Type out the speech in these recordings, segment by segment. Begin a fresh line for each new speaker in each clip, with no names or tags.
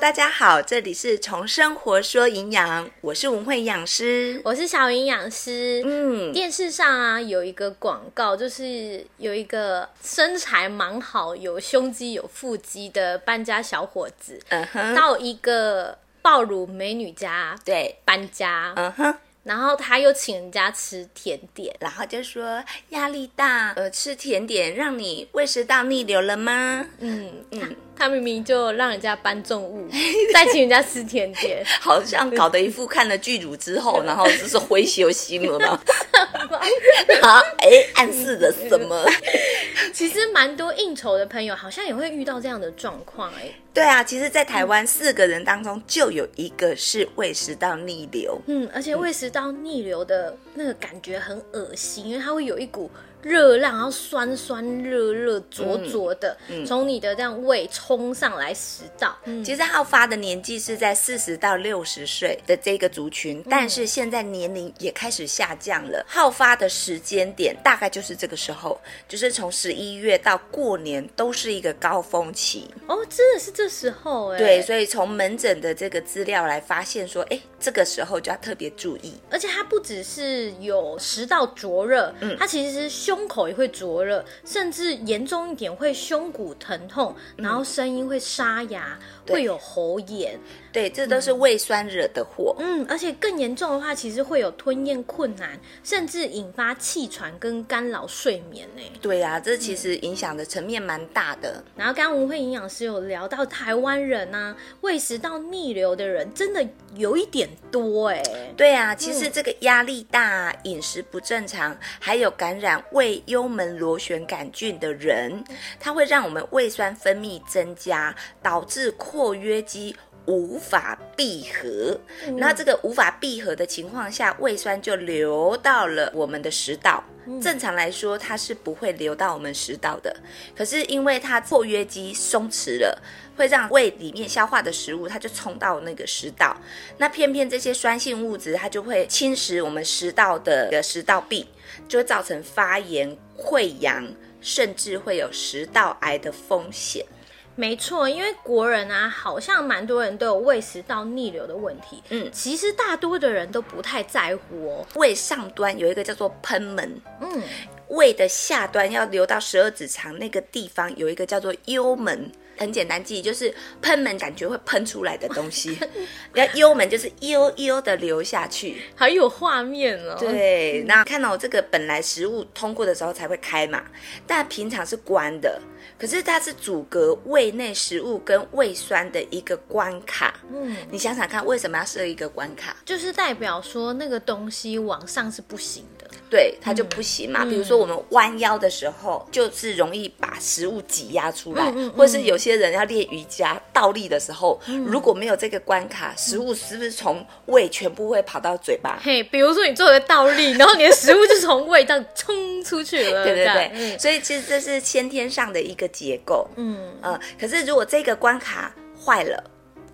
大家好，这里是从生活说营养，我是文慧营养师。
我是小营养师。
嗯，
电视上啊有一个广告，就是有一个身材蛮好、有胸肌、有腹肌的搬家小伙子，
嗯哼，
到一个爆乳美女家
对，
搬家，
嗯哼，
然后他又请人家吃甜点。
然后就说压力大，呃，吃甜点让你胃食道逆流了吗？
嗯嗯，他明明就让人家搬重物，再请人家吃甜点，
好像搞得一副看了剧组之后，然后就是灰修心了呢。啊，哎，暗示着什么？
其实蛮多应酬的朋友好像也会遇到这样的状况哎。
对啊，其实，在台湾四个人当中就有一个是胃食道逆流。
嗯，而且胃食道逆流的那个感觉很恶心，因为它会有一股热浪，然后酸酸热热灼灼的，从你的这样胃冲上来食道。嗯，
其实好发的年纪是在四十到六十岁的这个族群，但是现在年龄也开始下降了。好发的时间点大概就是这个时候，就是从十一月到过年都是一个高峰期。
哦，真的是这时候哎。
对，所以从门诊的这个资料来发现说，哎，这个时候就要特别注意。
而且它不只是有食道灼热，
嗯
它其实胸胸口也会灼热，甚至严重一点会胸骨疼痛，然后声音会沙哑，会有喉炎。
对，这都是胃酸惹的祸。
嗯，而且更严重的话，其实会有吞咽困难，甚至引发气喘跟干扰睡眠呢。
对啊，这其实影响的层面蛮大的。
然后刚刚吴慧营养师有聊到台湾人啊，胃食道逆流的人真的有一点多哎。
对啊，其实这个压力大、饮食不正常，还有感染胃幽门螺旋杆菌的人，它会让我们胃酸分泌增加，导致括约肌。无法闭合，那这个无法闭合的情况下，胃酸就流到了我们的食道。正常来说，它是不会流到我们食道的。可是因为它括约肌松弛了，会让胃里面消化的食物，它就冲到那个食道。那偏偏这些酸性物质，它就会侵蚀我们食道的食道壁，就会造成发炎、溃疡，甚至会有食道癌的风险。
没错，因为国人啊，好像蛮多人都有胃食道逆流的问题。
嗯
其实大多的人都不太在乎哦。
胃上端有一个叫做喷门，
嗯，
胃的下端要流到十二指肠那个地方有一个叫做幽门。很简单记忆，就是喷门感觉会喷出来的东西，然后幽门就是悠悠的流下去。
好有画面哦。，
对，那看到这个本来食物通过的时候才会开嘛，但平常是关的。可是它是阻隔胃内食物跟胃酸的一个关卡。
嗯，
你想想看，为什么要设一个关卡？
就是代表说那个东西往上是不行的。
对，它就不行嘛。比如说我们弯腰的时候，就是容易把食物挤压出来，
嗯嗯嗯
或是有些人要练瑜伽倒立的时候，如果没有这个关卡，食物是不是从胃全部会跑到嘴巴？
嘿，比如说你做个倒立，然后你的食物就从胃道冲出去了。
对对
这样
对，所以其实这是先天上的一个结构。
嗯，
呃，可是如果这个关卡坏了，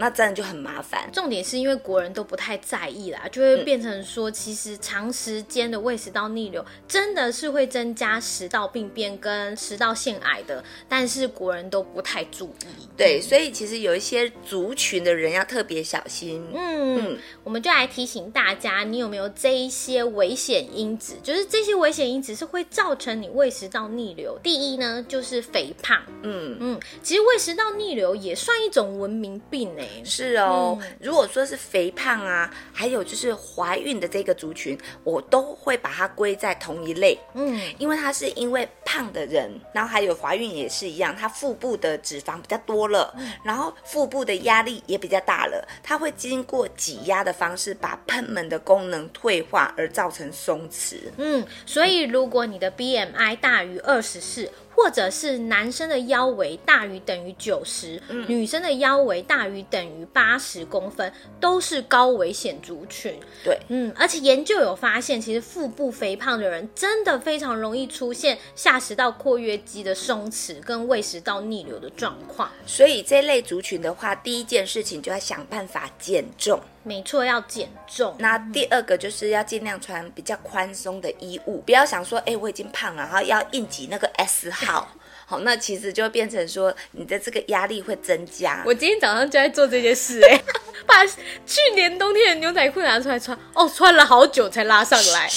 那真的就很麻烦。
重点是因为国人都不太在意啦，就会变成说，其实长时间的胃食道逆流真的是会增加食道病变跟食道腺癌的，但是国人都不太注意。
对，所以其实有一些族群的人要特别小心。
嗯，我们就来提醒大家，你有没有这一些危险因子？就是这些危险因子是会造成你胃食道逆流。第一呢，就是肥胖。
嗯，
嗯，其实胃食道逆流也算一种文明病哎、
是哦。如果说是肥胖啊，还有就是怀孕的这个族群，我都会把它归在同一类。
嗯，
因为它是因为胖的人，然后还有怀孕也是一样，它腹部的脂肪比较多了，然后腹部的压力也比较大了，它会经过挤压的方式把喷门的功能退化，而造成松弛。
嗯，所以如果你的 BMI 大于二十四，或者是男生的腰围大于等于九十、女生的腰围大于等于八十公分，都是高危险族群。
对，
嗯，而且研究有发现，其实腹部肥胖的人真的非常容易出现下食道括约肌的松弛跟胃食道逆流的状况。
所以这类族群的话，第一件事情就要想办法减重。
没错，要减重。
那第二个就是要尽量穿比较宽松的衣物，不要想说，哎、我已经胖了，然后要应急那个 S 号。好，那其实就会变成说你的这个压力会增加。
我今天早上就在做这件事、哎，把去年冬天的牛仔裤拿出来穿，哦，穿了好久才拉上来，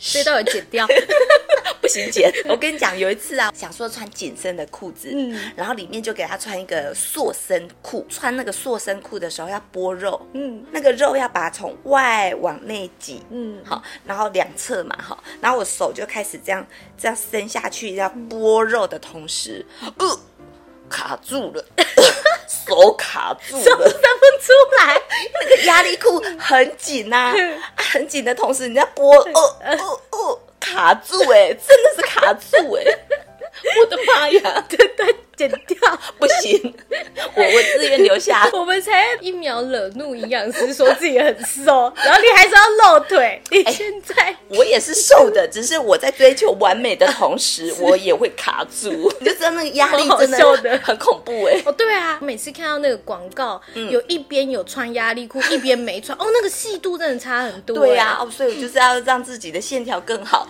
这都有剪掉。
不行剪。我跟你讲，有一次啊，想说穿紧身的裤子，
嗯
然后里面就给他穿一个塑身裤。穿那个塑身裤的时候要剥肉，
嗯
那个肉要把它从外往内挤，
嗯，
好，然后两侧嘛，哈，然后我手就开始这样这样伸下去，要剥肉的同时，呃，卡住了，手卡住
了伸不，出来。
那个压力裤很紧呐、啊，很紧的同时，你在拨哦哦哦，卡住哎、真的是卡住哎、我的妈呀，
对对，剪掉。
不行，我 我自愿留下。
我们才一秒惹怒营养师，说自己很瘦，然后你还说要露腿。你现在、
我也是瘦的，只是我在追求完美的同时，我也会卡住，你就知道那个压力真
的
很恐怖哎、
哦，对啊，每次看到那个广告，
嗯
有一边有穿压力裤，一边没穿，哦，那个细度真的差很多。
对呀、哦，所以我就是要让自己的线条更好。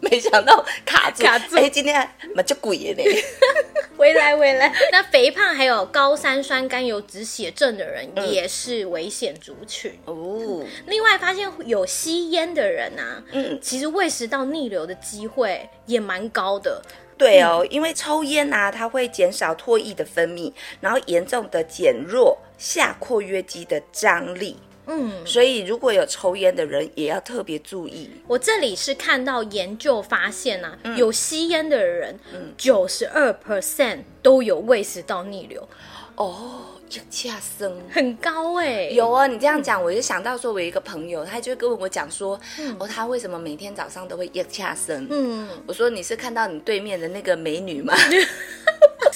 没想到卡住，
卡住
哎、今天蛮就鬼耶呢。
回来回来。那肥胖还有高三酸甘油脂血症的人
嗯
也是危险族群。
哦，
另外发现有吸烟的人啊，
嗯，
其实胃食道逆流的机会也蛮高的。
对哦，因为抽烟啊，它会减少唾液的分泌，然后严重的减弱下括约肌的张力。
嗯，
所以如果有抽烟的人，也要特别注意。
我这里是看到研究发现啊，
嗯
有吸烟的人，九十二 percent 都有胃食道逆流，
哦，要恰生。
很高哎、
有啊，你这样讲，我就想到说，我有一个朋友，他就跟我讲说，哦，他为什么每天早上都会夜恰生？
嗯，
我说你是看到你对面的那个美女吗？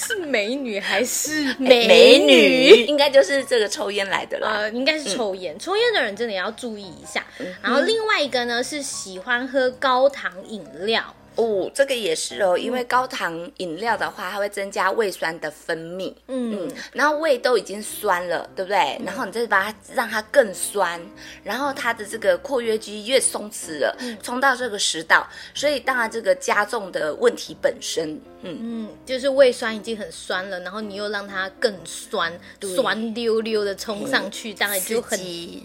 是美女还是
哎美女？应该就是这个抽烟来的啦。
呃，应该是抽烟，抽烟的人真的要注意一下。然后另外一个呢是喜欢喝高糖饮料，
哦，这个也是哦，因为高糖饮料的话，它会增加胃酸的分泌。
嗯，
然后胃都已经酸了，对不对？然后你再把它让它更酸，然后它的这个括约肌越松弛了，冲到这个食道，所以当然这个加重的问题本身，嗯，
嗯，就是胃酸已经很酸了，然后你又让它更酸，酸溜溜的冲上去，当然就很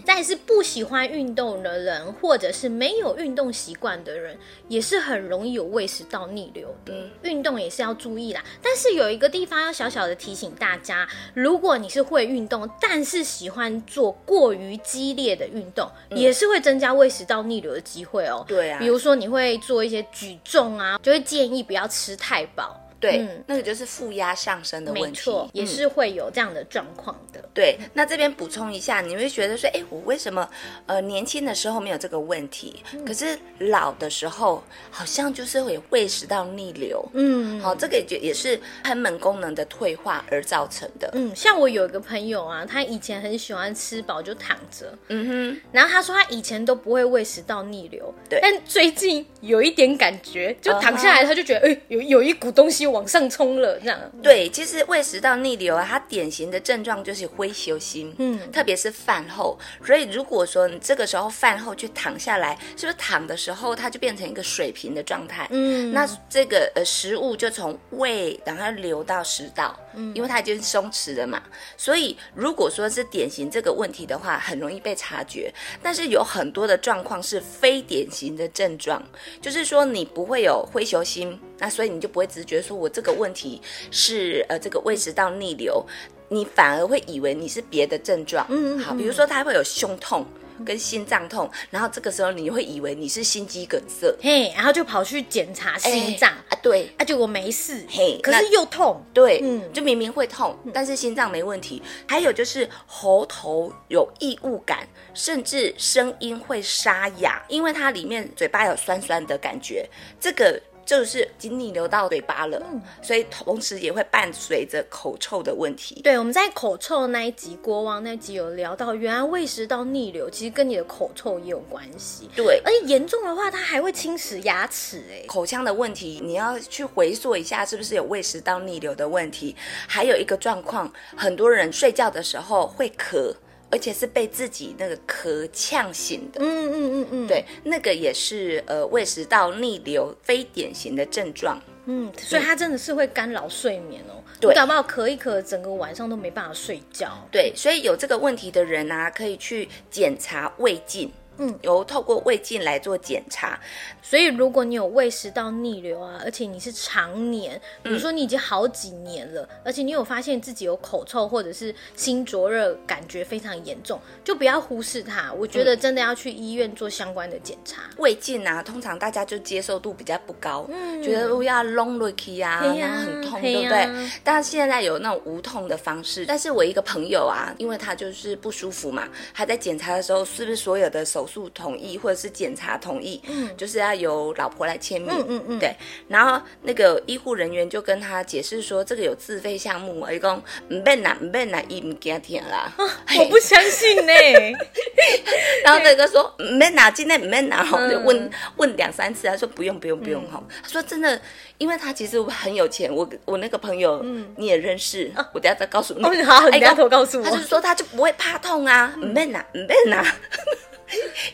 但是不喜欢运动的人，或者是没有运动习惯的人，也是很容易有胃食道逆流的。运动也是要注意啦。但是有一个地方要小小的提醒大家，如果你是会运动，但是喜欢做过于激烈的运动，也是会增加胃食道逆流的机会哦。
对啊
比如说你会做一些举重啊，就会建议不要吃太饱。
对，
嗯。
那个就是负压上升的问题，
没错，也
嗯
是会有这样的状况的。
对，那这边补充一下，你会觉得说，哎，我为什么呃年轻的时候没有这个问题，
嗯。
可是老的时候好像就是会有胃食道逆流？
嗯，
好、这个也也是贲门功能的退化而造成的。
嗯，像我有一个朋友啊，他以前很喜欢吃饱就躺着，
嗯哼，
然后他说他以前都不会胃食道逆流，
对。
但最近有一点感觉，就躺下来他就觉得，哎、有有一股东西往上冲了，这样。
对，其实胃食道逆流啊，它典型的症状就是灰休心，
嗯
特别是饭后。所以如果说你这个时候饭后去躺下来，是不是躺的时候它就变成一个水平的状态？
嗯，
那这个呃食物就从胃然后流到食道，
嗯
因为它已经松弛了嘛。所以如果说是典型这个问题的话，很容易被察觉。但是有很多的状况是非典型的症状，就是说你不会有灰球心，那所以你就不会直觉说我这个问题是呃这个胃食道逆流，你反而会以为你是别的症状。
嗯嗯
好，比如说它会有胸痛。跟心脏痛，然后这个时候你会以为你是心肌梗塞，
嘿，然后就跑去检查心脏，
啊，对，
啊，结果没事，
嘿
可是又痛，
对，
嗯
就明明会痛，但是心脏没问题。还有就是喉头有异物感，甚至声音会沙哑，因为它里面嘴巴有酸酸的感觉，这个。就是已经逆流到嘴巴了，所以同时也会伴随着口臭的问题。
对，我们在口臭那一集国王那集有聊到，原来胃食道逆流其实跟你的口臭也有关系，
对，
而且严重的话，它还会侵蚀牙齿，哎，
口腔的问题，你要去回溯一下，是不是有胃食道逆流的问题？还有一个状况，很多人睡觉的时候会咳，而且是被自己那个咳呛醒的。
嗯嗯嗯嗯，
对，那个也是呃胃食道逆流非典型的症状。
嗯，所以它真的是会干扰睡眠哦。
对
你搞不好咳一咳，整个晚上都没办法睡觉。
对，所以有这个问题的人啊，可以去检查胃镜。
嗯，
由透过胃镜来做检查，
所以如果你有胃食道逆流啊，而且你是常年，比如说你已经好几年了，而且你有发现自己有口臭或者是心灼热，感觉非常严重，就不要忽视它。我觉得真的要去医院做相关的检查。
胃镜啊，通常大家就接受度比较不高，
嗯
觉得要 long l o k y 啊，然后很痛，对不对？但是现在有那种无痛的方式，但是我一个朋友啊，因为他就是不舒服嘛，他在检查的时候，是不是所有的手术同意或者是检查同意，嗯，就是要由老婆来签名，
嗯嗯嗯
对。然后那个医护人员就跟他解释说，这个有自费项目，伊讲唔免啦，唔免啦，伊唔惊听啦。
我不相信呢、
然后那个说唔免拿，今天唔免拿，吼，
嗯
就问问两三次，他说不用不用不用吼，他说真的，因为他其实很有钱，我我那个朋友你也认识，我等下再告诉你。
好你
哎
等下头告诉我
他就说他就不会怕痛啊，唔免啦唔免拿。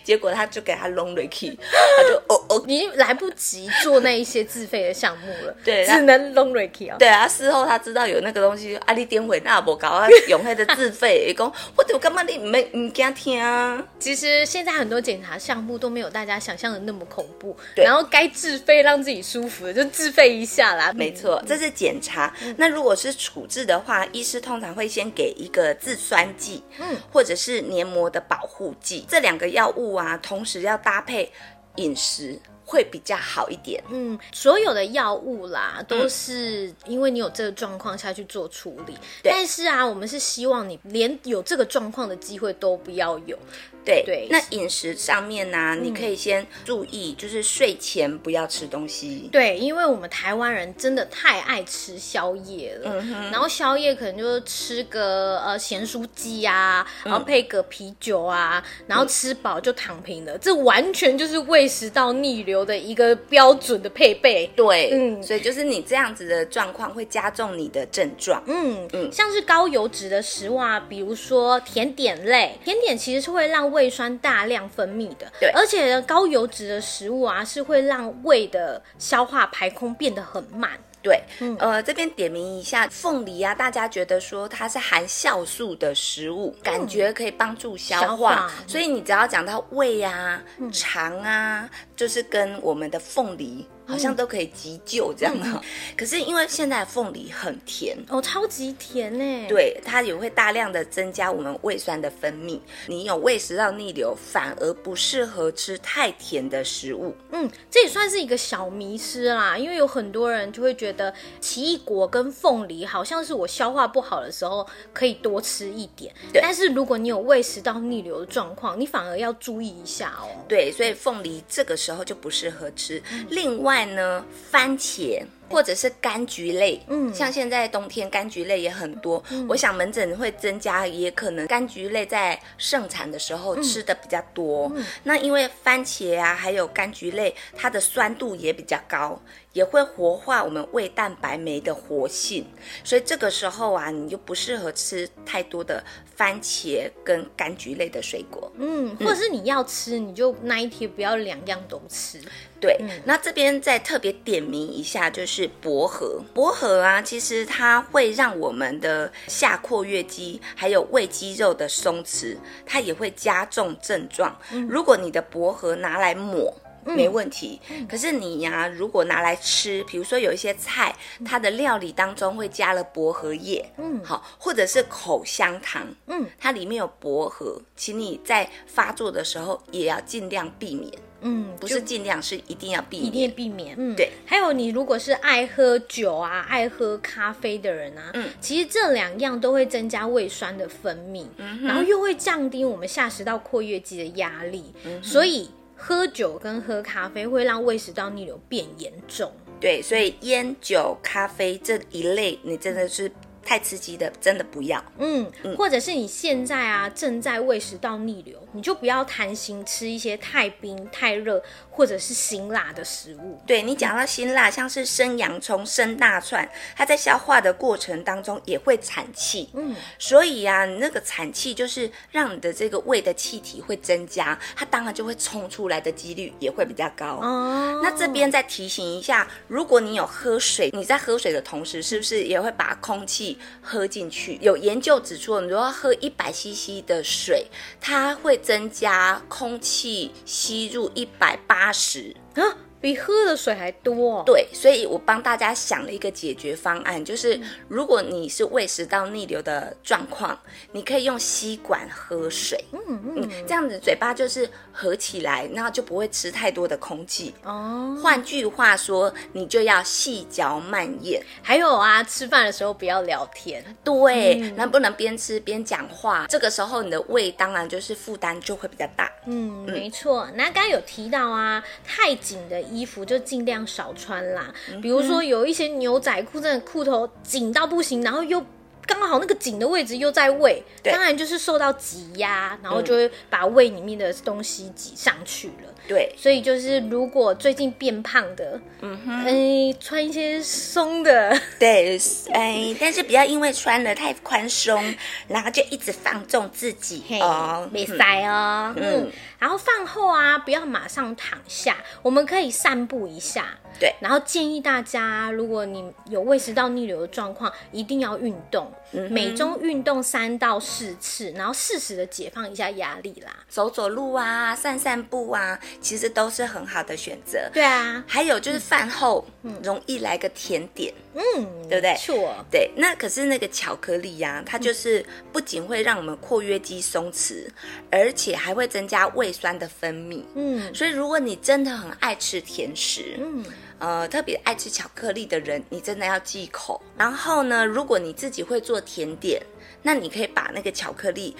结果他就给他弄回去，他就哦，
你已经来不及做那一些自费的项目了，
对
只能 long r e k 哦。
对啊，事后他知道有那个东西，啊，你点回那无搞啊，用那个自费，伊讲我就感觉你唔免唔惊听啊。
其实现在很多检查项目都没有大家想象的那么恐怖，
对
然后该自费让自己舒服的就自费一下啦。
没错，这是检查。那如果是处置的话，医师通常会先给一个制酸剂，嗯，或者是黏膜的保护剂。这两个药物啊，同时要搭配饮食。会比较好一点，
嗯，所有的药物啦，都是因为你有这个状况下去做处理。
对。
但是啊，我们是希望你连有这个状况的机会都不要有。
对
对。
那饮食上面呢、你可以先注意，就是睡前不要吃东西。
对，因为我们台湾人真的太爱吃宵夜了，然后宵夜可能就是吃个呃咸酥鸡啊，然后配个啤酒啊，然后吃饱就躺平了，这完全就是胃食道逆流的一个标准的配备。
对，
嗯
所以就是你这样子的状况会加重你的症状。
嗯嗯，像是高油脂的食物啊，比如说甜点类，甜点其实是会让胃酸大量分泌的，
对
而且呢高油脂的食物啊，是会让胃的消化排空变得很慢。
对，
嗯。
呃，这边点名一下，凤梨啊，大家觉得说它是含酵素的食物，感觉可以帮助消化，
消化。
所以你只要讲到胃啊、肠啊，就是跟我们的凤梨好像都可以急救这样哈、可是因为现在的凤梨很甜。
哦，超级甜呢。，
对，它也会大量的增加我们胃酸的分泌。你有胃食道逆流，反而不适合吃太甜的食物。
嗯，这也算是一个小迷失啦，因为有很多人就会觉得奇异果跟凤梨好像是我消化不好的时候可以多吃一点，
对
但是如果你有胃食道逆流的状况，你反而要注意一下哦。
对，所以凤梨这个时候就不适合吃。另外呢，番茄。或者是柑橘类，嗯，像现在冬天柑橘类也很多，我想门诊会增加，也可能柑橘类在盛产的时候吃的比较多。那因为番茄啊，还有柑橘类，它的酸度也比较高，也会活化我们胃蛋白酶的活性，所以这个时候啊，你就不适合吃太多的番茄跟柑橘类的水果。
嗯，或者是你要吃，你就那一天不要两样都吃。
对，那这边再特别点名一下，就是薄荷。薄荷啊，其实它会让我们的下括约肌还有胃肌肉的松弛，它也会加重症状。如果你的薄荷拿来抹。没问题，可是你呀、如果拿来吃，比如说有一些菜，它的料理当中会加了薄荷叶，嗯，好，或者是口香糖，
嗯，
它里面有薄荷，请你在发作的时候也要尽量避免，
嗯，
不是尽量，是一定要避
一
免。
定避免。嗯，
对。
还有你如果是爱喝酒啊、爱喝咖啡的人啊，嗯，其实这两样都会增加胃酸的分泌，嗯然后又会降低我们下食道括约肌的压力，嗯所以喝酒跟喝咖啡会让胃食道逆流变严重。
对，所以烟酒、咖啡这一类，你真的是太刺激的真的不要。
嗯，或者是你现在啊正在胃食道逆流，你就不要贪心吃一些太冰、太热或者是辛辣的食物。
对你讲到辛辣，像是生洋葱、生大蒜，它在消化的过程当中也会产气。嗯，所以呀、你那个产气就是让你的这个胃的气体会增加，它当然就会冲出来的几率也会比较高。
哦，
那这边再提醒一下，如果你有喝水，你在喝水的同时，是不是也会把空气喝进去？有研究指出，你如果喝一百 CC 的水，它会增加空气吸入一百八十。
啊，比喝的水还多。
对，所以我帮大家想了一个解决方案，就是如果你是胃食道逆流的状况，你可以用吸管喝水，嗯嗯，这样子嘴巴就是合起来，然后就不会吃太多的空气。
哦，
换句话说，你就要细嚼慢咽。
还有啊，吃饭的时候不要聊天。
对，那、不能边吃边讲话，这个时候你的胃当然就是负担就会比较大。
嗯，没错。那刚刚有提到啊，太紧的衣服就尽量少穿啦。比如说有一些牛仔裤，真的裤头紧到不行，然后又。刚好那个紧的位置又在胃，当然就是受到挤压，然后就会把胃里面的东西挤上去了。
对，
所以就是如果最近变胖的，嗯哼，哎，穿一些松的，
对，哎，但是不要因为穿的太宽松，然后就一直放纵自己哦。
没塞哦，嗯，然后饭后啊，不要马上躺下，我们可以散步一下。
对。
然后建议大家，如果你有胃食道逆流的状况，一定要运动，每周运动三到四次，然后适时的解放一下压力啦。
走走路啊，散散步啊，其实都是很好的选择。
对啊，
还有就是饭后容易来个甜点，
嗯，
对不对？
没错，
对，那可是那个巧克力呀、它就是不仅会让我们括约肌松弛，而且还会增加胃酸的分泌。
嗯。
所以如果你真的很爱吃甜食，
嗯，
呃，特别爱吃巧克力的人，你真的要忌口。然后呢，如果你自己会做甜点，那你可以把那个巧克力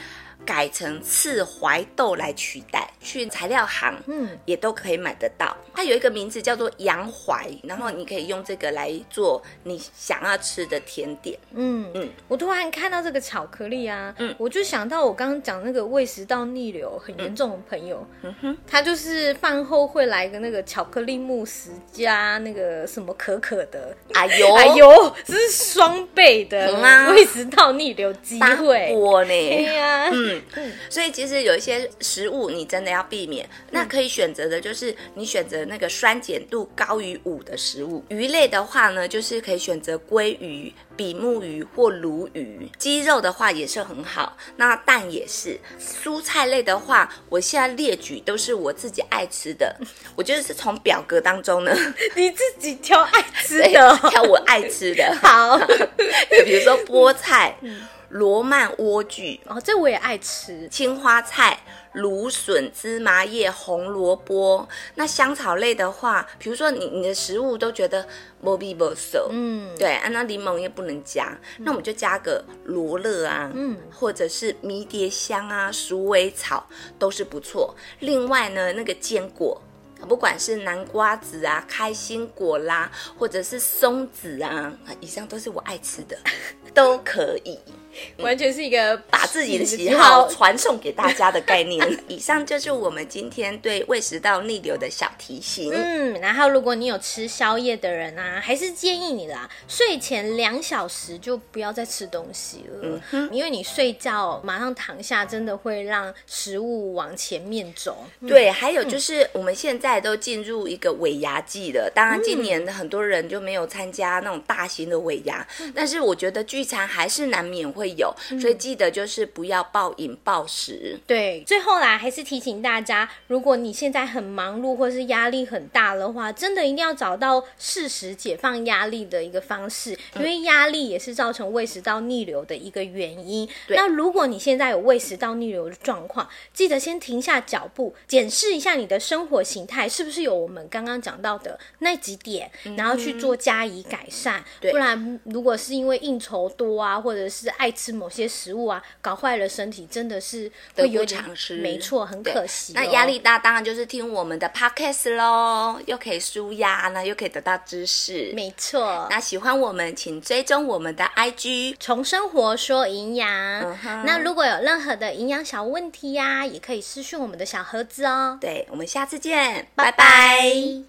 改成刺槐豆来取代，去材料行，
嗯，
也都可以买得到。它有一个名字叫做洋槐，然后你可以用这个来做你想要吃的甜点。
嗯
嗯。
我突然看到这个巧克力啊，嗯。我就想到我刚刚讲那个胃食道逆流很严重的朋友，嗯。
哼。
他就是饭后会来个那个巧克力慕斯加那个什么可可的，
哎呦，
哎呦，这是双倍的胃食道逆流机
大
会。
锅
对
呢。
呀、
嗯，所以其实有一些食物你真的要避免。那可以选择的就是你选择那个酸碱度高于五的食物。鱼类的话呢，就是可以选择鲑鱼、比目鱼或鲈鱼。鸡肉的话也是很好，那蛋也是。蔬菜类的话，我现在列举都是我自己爱吃的，我就是从表格当中呢
你自己挑爱吃的哦、
挑我爱吃的，
好
比如说菠菜、罗曼莴苣。
哦，这我也爱吃。
青花菜、芦笋、芝麻叶、红萝卜。那香草类的话，比如说你你的食物都觉得没必不熟，
嗯，
对，啊，那柠檬也不能加，那我们就加个罗勒啊，
嗯，
或者是迷迭香啊、鼠尾草都是不错。另外呢，那个坚果。不管是南瓜子啊、开心果啦，或者是松子啊，啊以上都是我爱吃的，都可以。
完全是一个
把自己的喜好传送给大家的概念。以上就是我们今天对胃食道逆流的小提醒。
嗯，然后如果你有吃宵夜的人啊，还是建议你啦，睡前两小时就不要再吃东西了，嗯因为你睡觉马上躺下，真的会让食物往前面走。
对，还有就是我们现在都进入一个尾牙季了，当然今年很多人就没有参加那种大型的尾牙，但是我觉得聚餐还是难免会有，所以记得就是不要暴饮暴食。
对，最后啦，还是提醒大家，如果你现在很忙碌或是压力很大的话，真的一定要找到适时解放压力的一个方式，因为压力也是造成胃食道逆流的一个原因。那如果你现在有胃食道逆流的状况，记得先停下脚步，检视一下你的生活形态是不是有我们刚刚讲到的那几点，然后去做加以改善。不然，如果是因为应酬多啊，或者是爱吃某些食物啊，搞坏了身体，真的是会有点
偿失
没错，很可惜、哦。
那压力大，当然就是听我们的 podcast 喽，又可以舒压，那又可以得到知识。
没错。
那喜欢我们，请追踪我们的 IG。
从生活说营养。那如果有任何的营养小问题呀、也可以私讯我们的小盒子哦。
对，我们下次见，
拜
拜拜